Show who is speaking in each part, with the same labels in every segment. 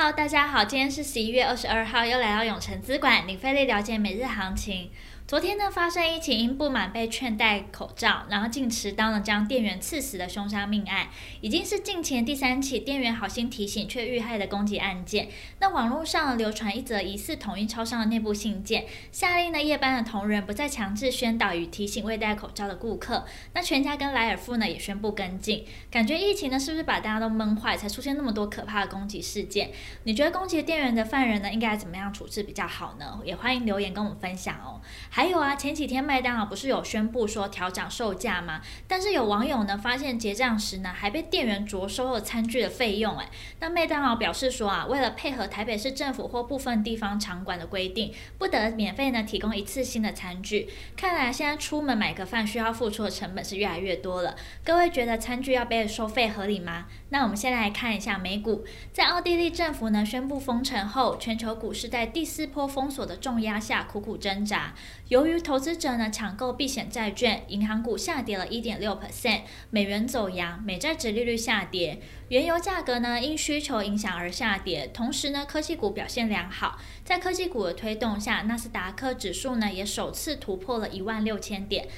Speaker 1: Hello，大家好，今天是十一月二十二号，又来到永诚资管，领费力了解每日行情。昨天呢，发生一起因不满被劝戴口罩，然后竟持刀呢将店员刺死的凶杀命案，已经是近前第三起店员好心提醒却遇害的攻击案件。那网络上流传一则疑似统一超商的内部信件，下令呢夜班的同仁不再强制宣导与提醒未戴口罩的顾客。那全家跟莱尔富呢也宣布跟进。感觉疫情呢是不是把大家都闷坏，才出现那么多可怕的攻击事件？你觉得攻击店员的犯人呢应该怎么样处置比较好呢？也欢迎留言跟我们分享哦。还有啊，前几天麦当劳不是有宣布说调涨售价吗？但是有网友呢发现结账时呢还被店员着收了餐具的费用。哎，那麦当劳表示说啊，为了配合台北市政府或部分地方场馆的规定，不得免费呢提供一次性的餐具。看来现在出门买个饭需要付出的成本是越来越多了。各位觉得餐具要被收费合理吗？那我们先来看一下美股，在奥地利政府呢宣布封城后，全球股市在第四波封锁的重压下苦苦挣扎。由于投资者呢抢购避险债券，银行股下跌了一点六 percent，美元走扬，美债殖利率下跌，原油价格呢因需求影响而下跌。同时呢，科技股表现良好，在科技股的推动下，纳斯达克指数呢也首次突破了一万六千点。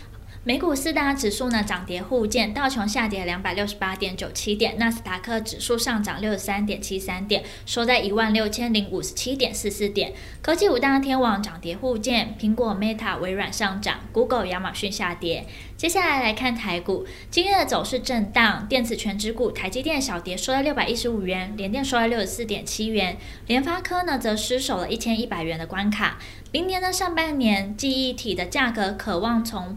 Speaker 1: 美股四大指数呢涨跌互见，道琼下跌两百六十八点九七点，纳斯达克指数上涨六十三点七三点，收在一万六千零五十七点四四点。科技五大天王涨跌互见，苹果、Meta、微软上涨，Google、亚马逊下跌。接下来来看台股，今天的走势震荡，电子全指股台积电小跌，收在六百一十五元，联电收在六十四点七元，联发科呢则失守了一千一百元的关卡。明年的上半年，记忆体的价格可望从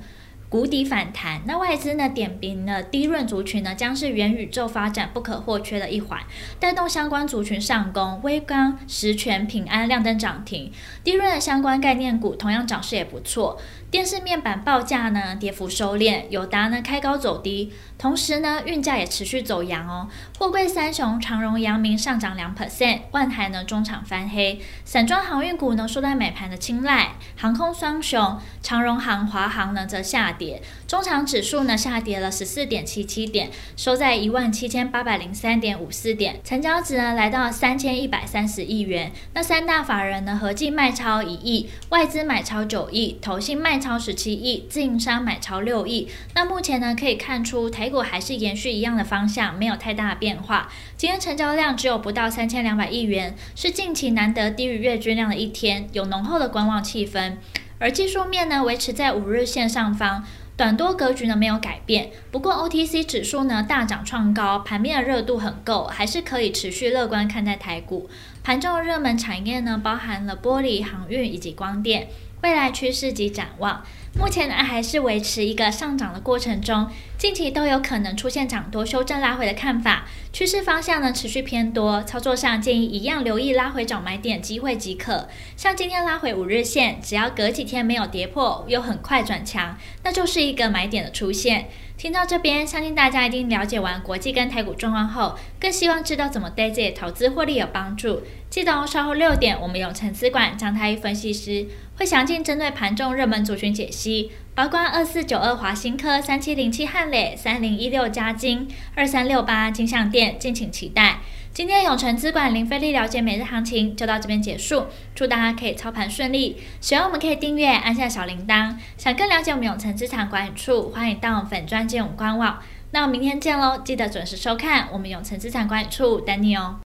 Speaker 1: 谷底反弹，那外资呢点评了低润族群呢将是元宇宙发展不可或缺的一环，带动相关族群上攻，威刚、十銓、品安亮灯涨停，低润的相关概念股同样涨势也不错。电视面板报价呢跌幅收敛，友达呢开高走低，同时呢运价也持续走扬哦。货柜三雄长荣、阳明上涨两 percent，万海呢中场翻黑，散装航运股呢受到买盘的青睐，航空双雄长荣航、华航呢则下跌，中场指数呢下跌了十四点七七点，收在一万七千八百零三点五四点，成交值呢来到三千一百三十亿元。那三大法人呢合计卖超一亿，外资买超九亿，投信卖超十七亿，自营商买超六亿。那目前呢，可以看出台股还是延续一样的方向，没有太大的变化。今天成交量只有不到三千两百亿元，是近期难得低于月均量的一天，有浓厚的观望气氛。而技术面呢，维持在五日线上方，短多格局呢没有改变。不过 OTC 指数呢大涨创高，盘面的热度很够，还是可以持续乐观看待台股。盘中的热门产业呢，包含了玻璃、航运以及光电。未来趋势及展望，目前呢还是维持一个上涨的过程中，近期都有可能出现涨多修正拉回的看法，趋势方向呢持续偏多，操作上建议一样留意拉回找买点机会即可。像今天拉回五日线，只要隔几天没有跌破，又很快转强，那就是一个买点的出现。听到这边，相信大家一定了解完国际跟台股状况后，更希望知道怎么对自己的投资获利有帮助。记得哦，稍后六点，我们有陈思管张太一分析师会详尽针对盘中热门族群解析，包括二四九二华新科、三七零七汉磊、三零一六嘉金、二三六八金像电，敬请期待。今天永诚资管零费力了解每日行情就到这边结束，祝大家可以操盘顺利。喜欢我们可以订阅，按下小铃铛。想更了解我们永诚资产管理处，欢迎到粉专进我们官网。那我们明天见喽，记得准时收看我们永诚资产管理处等你哦。